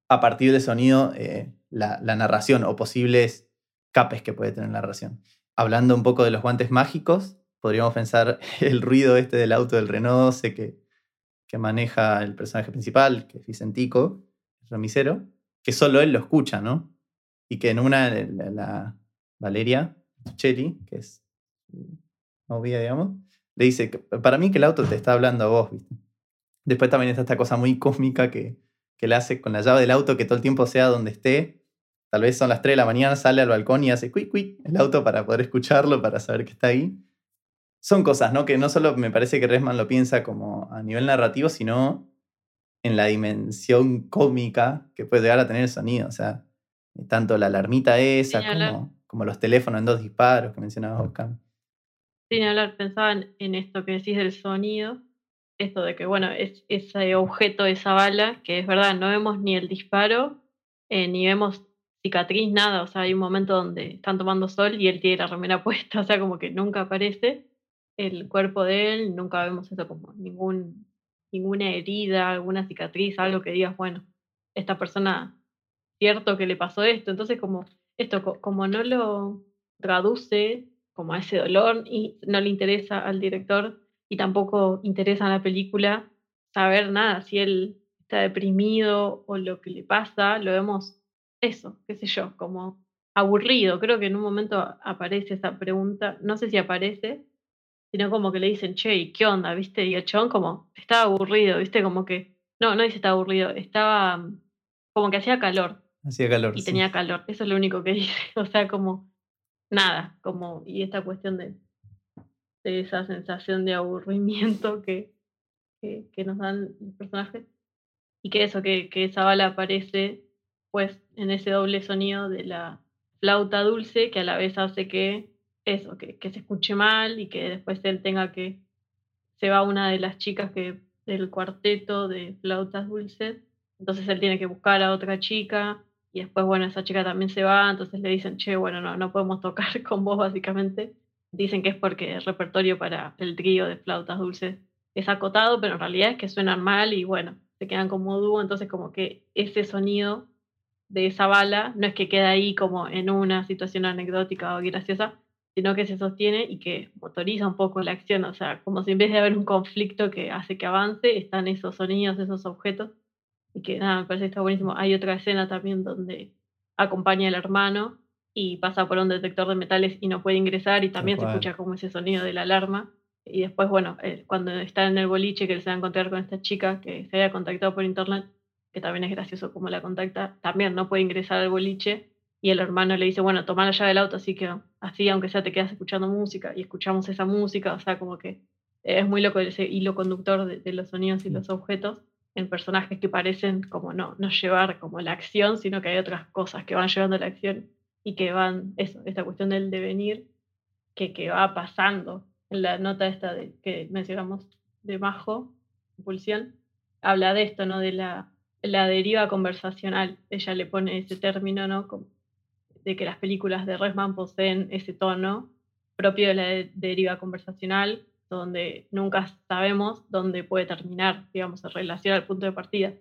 a partir del sonido eh, la, narración o posibles capes que puede tener la narración. Hablando un poco de los guantes mágicos, podríamos pensar el ruido este del auto del Renault 12 que, que maneja el personaje principal, que es Vicentico, el remisero, que solo él lo escucha, ¿no? Y que en una, la, Valeria Cheli, que es novia, digamos, le dice, para mí que el auto te está hablando a vos, ¿viste? Después también está esta cosa muy cósmica que, que le hace con la llave del auto que todo el tiempo sea donde esté, Tal vez son las 3 de la mañana, sale al balcón y hace quick, quick el auto para poder escucharlo, para saber que está ahí. Son cosas, ¿no? Que no solo me parece que Resman lo piensa como a nivel narrativo, sino en la dimensión cómica que puede llegar a tener el sonido. O sea, tanto la alarmita esa como, como, los teléfonos en dos disparos que mencionaba Oscar. Sin hablar, pensaba en esto que decís del sonido, esto de que, bueno, es ese objeto, esa bala, que es verdad, no vemos ni el disparo, eh, ni vemos cicatriz, nada, o sea, hay un momento donde están tomando sol y él tiene la remera puesta, o sea, como que nunca aparece el cuerpo de él, nunca vemos eso como ningún, ninguna herida, alguna cicatriz, algo que digas, bueno, esta persona, cierto que le pasó esto, entonces como esto, como no lo traduce como a ese dolor y no le interesa al director y tampoco interesa a la película saber nada, si él está deprimido o lo que le pasa, lo vemos eso, qué sé yo, como aburrido. Creo que en un momento aparece esa pregunta, no sé si aparece, sino como que le dicen, che, ¿qué onda? ¿Viste? Y el chabón como, estaba aburrido, ¿viste? Como que, no, no dice estaba aburrido, estaba como que hacía calor. Hacía calor. Y tenía calor, eso es lo único que dice. O sea, como, nada, como, y esta cuestión de, de esa sensación de aburrimiento que, que, nos dan los personajes. Y que eso, que, que esa bala aparece pues en ese doble sonido de la flauta dulce que a la vez hace que eso, que, se escuche mal y que después él tenga que, se va una de las chicas que del cuarteto de flautas dulces, entonces él tiene que buscar a otra chica y después, bueno, esa chica también se va, entonces le dicen, che, bueno, no, no podemos tocar con vos básicamente. Dicen que es porque el repertorio para el trío de flautas dulces es acotado, pero en realidad es que suenan mal y bueno, se quedan como dúo, entonces como que ese sonido de esa bala no es que queda ahí como en una situación anecdótica o graciosa, sino que se sostiene y que motoriza un poco la acción, o sea, como si en vez de haber un conflicto que hace que avance, están esos sonidos, esos objetos, y que nada, me parece que está buenísimo. Hay otra escena también donde acompaña al hermano y pasa por un detector de metales y no puede ingresar y también se escucha como ese sonido de la alarma. Y después, bueno, eh, cuando está en el boliche que se va a encontrar con esta chica que se había contactado por internet, que también es gracioso como la contacta, también no puede ingresar al boliche y el hermano le dice, bueno, toma la llave del auto, así que así, aunque sea, te quedas escuchando música y escuchamos esa música, o sea, como que es muy loco ese hilo conductor de, los sonidos y los objetos en personajes que parecen como no, no llevar como la acción, sino que hay otras cosas que van llevando la acción y que van, eso, esta cuestión del devenir que, que va pasando. En la nota esta de, que mencionamos de Majo, Pulsión, habla de esto, ¿no? De la, la deriva conversacional. Ella le pone ese término, ¿no? Como de que las películas de Resman poseen ese tono propio de la deriva conversacional, donde nunca sabemos dónde puede terminar, digamos, en relación al punto de partida.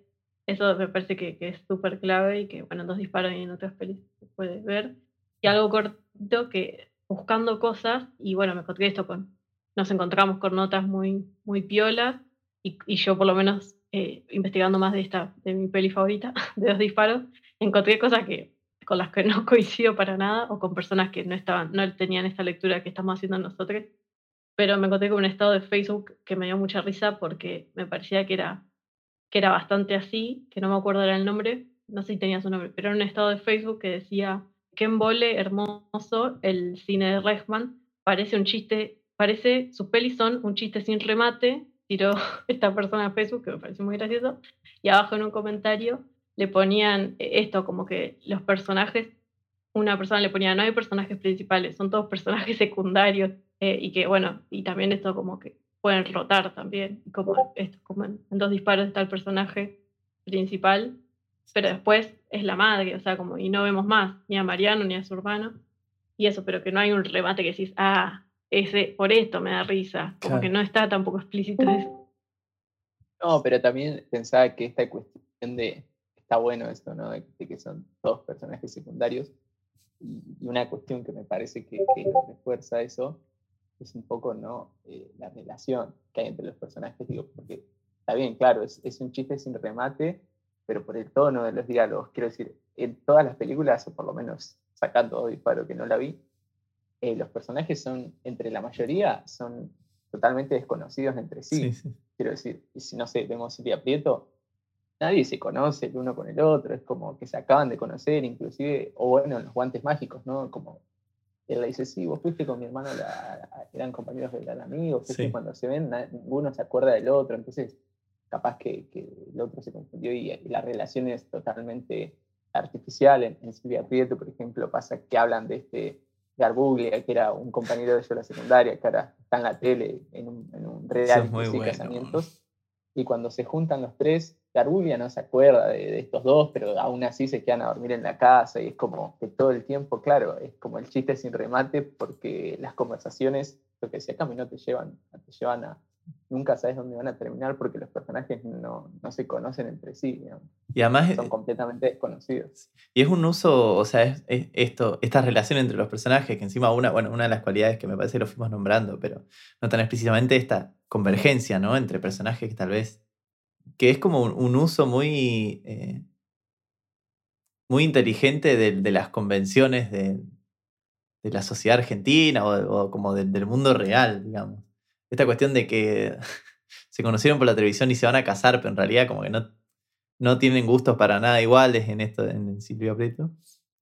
Eso me parece que, es súper clave y que, bueno, en dos disparos y en otras películas se puede ver. Y algo corto que buscando cosas, y bueno, me encontré esto con, nos encontramos con notas muy, muy piolas, y, yo por lo menos eh, investigando más de esta, de mi peli favorita, de dos disparos, encontré cosas que con las que no coincido para nada o con personas que no, estaban, no tenían esta lectura que estamos haciendo nosotros. Pero me encontré con un estado de Facebook que me dio mucha risa porque me parecía que era, que era bastante así, que no me acuerdo el nombre, no sé si tenía su nombre, pero era un estado de Facebook que decía, qué embole hermoso el cine de Reichman, parece un chiste, parece, sus pelis son un chiste sin remate, tiró esta persona a Facebook, que me pareció muy gracioso, y abajo en un comentario le ponían eh, esto, como que los personajes, una persona le ponía, no hay personajes principales, son todos personajes secundarios, eh, y que bueno, y también esto como que pueden rotar también, como esto, como en, dos disparos está el personaje principal, pero después es la madre, o sea, como, y no vemos más, ni a Mariano ni a su hermano, y eso, pero que no hay un remate que decís, ah, ese, por esto me da risa, como que no está tampoco explícito eso. No, pero también pensaba que esta cuestión de bueno esto, ¿no? De, que son dos personajes secundarios. Y, una cuestión que me parece que, refuerza eso es un poco, ¿no? Eh, la relación que hay entre los personajes, digo, porque está bien, claro, es, es un chiste sin remate, pero por el tono de los diálogos, quiero decir, en todas las películas, o por lo menos sacando Disparo que no la vi, eh, los personajes son, entre la mayoría, son totalmente desconocidos entre sí. Quiero decir, y si no sé, vemos Silvia Prieto, nadie se conoce el uno con el otro, es como que se acaban de conocer, inclusive, o bueno, los guantes mágicos, ¿no? Como él le dice, sí, vos fuiste con mi hermano, eran compañeros de eran amigos, cuando se ven, ninguno se acuerda del otro, entonces capaz que, el otro se confundió y, la relación es totalmente artificial. En, Silvia Prieto, por ejemplo, pasa que hablan de este Garbuglia, que era un compañero de de la secundaria, que ahora está en la tele en un, en un reality de casamientos. Y cuando se juntan los tres, Garbulia no se acuerda de, estos dos, pero aún así se quedan a dormir en la casa y es como que todo el tiempo, claro, es como el chiste sin remate porque las conversaciones, lo que decía Cami, no te llevan, te llevan a, nunca sabes dónde van a terminar porque los personajes no, se conocen entre sí. Y además son completamente desconocidos. Y es un uso, o sea, es, esto, esta relación entre los personajes, que encima una, bueno, una de las cualidades que me parece que lo fuimos nombrando, pero no tan explícitamente esta convergencia, ¿no? Entre personajes que tal vez que es como un, uso muy, eh, muy inteligente de, las convenciones de, la sociedad argentina o, como del mundo real, digamos. Esta cuestión de que se conocieron por la televisión y se van a casar, pero en realidad como que no, no tienen gustos para nada iguales en esto, en Silvio Preto,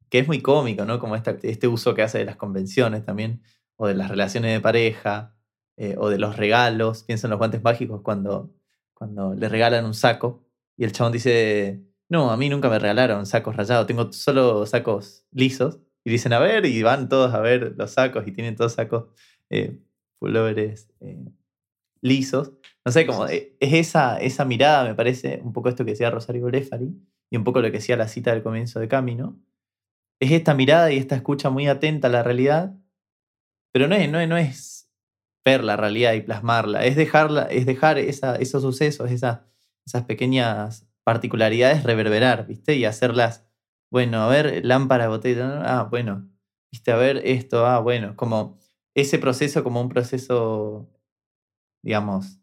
que es muy cómico, ¿no? Como este uso que hace de las convenciones también, o de las relaciones de pareja, eh, o de los regalos. Piensa en los guantes mágicos cuando cuando le regalan un saco y el chabón dice, no, a mí nunca me regalaron sacos rayados, tengo solo sacos lisos. Y dicen, a ver, y van todos a ver los sacos y tienen todos sacos eh, eh, lisos. No sé, como eh, es esa, esa mirada, me parece, un poco esto que decía Rosario Blefari y un poco lo que decía la cita del comienzo de Camino. Es esta mirada y esta escucha muy atenta a la realidad, pero no es, no no es ver la realidad y plasmarla, es, dejarla, es dejar esos sucesos, esas, esas pequeñas particularidades reverberar, ¿viste? Y hacerlas, bueno, a ver, lámpara, botella, ah, bueno, ¿viste? A ver esto, ah, bueno, como ese proceso como un proceso, digamos,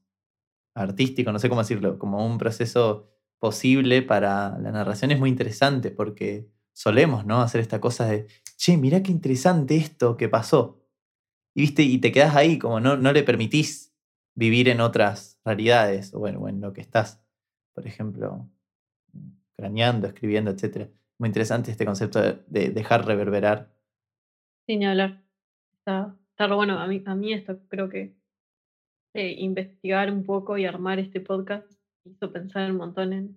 artístico, no sé cómo decirlo, como un proceso posible para la narración es muy interesante porque solemos, ¿no? Hacer esta cosa de, che, mirá qué interesante esto que pasó y, ¿viste? y te quedas ahí, como no, no le permitís vivir en otras realidades, o bueno, en lo que estás, por ejemplo, craneando, escribiendo, etc. muy interesante este concepto de, dejar reverberar. Sin hablar. Está, está bueno. A mí, a mí esto creo que eh, investigar un poco y armar este podcast hizo pensar un montón en,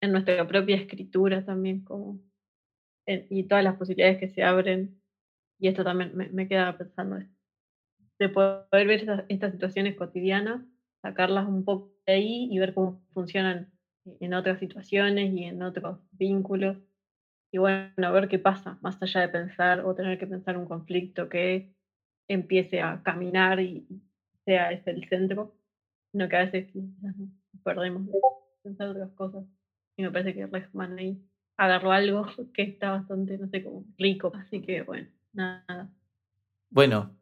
en nuestra propia escritura también, como y todas las posibilidades que se abren. Y esto también me, me queda pensando de poder ver estas situaciones cotidianas, sacarlas un poco de ahí y ver cómo funcionan en otras situaciones y en otros vínculos. Y bueno, a ver qué pasa, más allá de pensar o tener que pensar un conflicto que empiece a caminar y sea ese el centro, sino que a veces perdemos de pensar otras cosas. Y me parece que Rejman ahí agarró algo que está bastante, no sé, como rico. Así que bueno, nada. Bueno,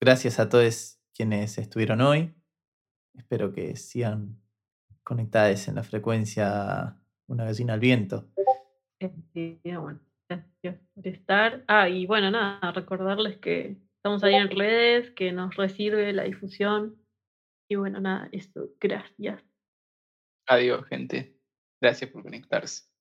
gracias a todos quienes estuvieron hoy. Espero que sigan conectadas en la frecuencia Una gallina al viento. Sí, bueno, gracias por estar. Ah, y bueno, nada, recordarles que estamos ahí en redes, que nos recibe la difusión. Y bueno, nada, eso, gracias. Adiós, gente. Gracias por conectarse.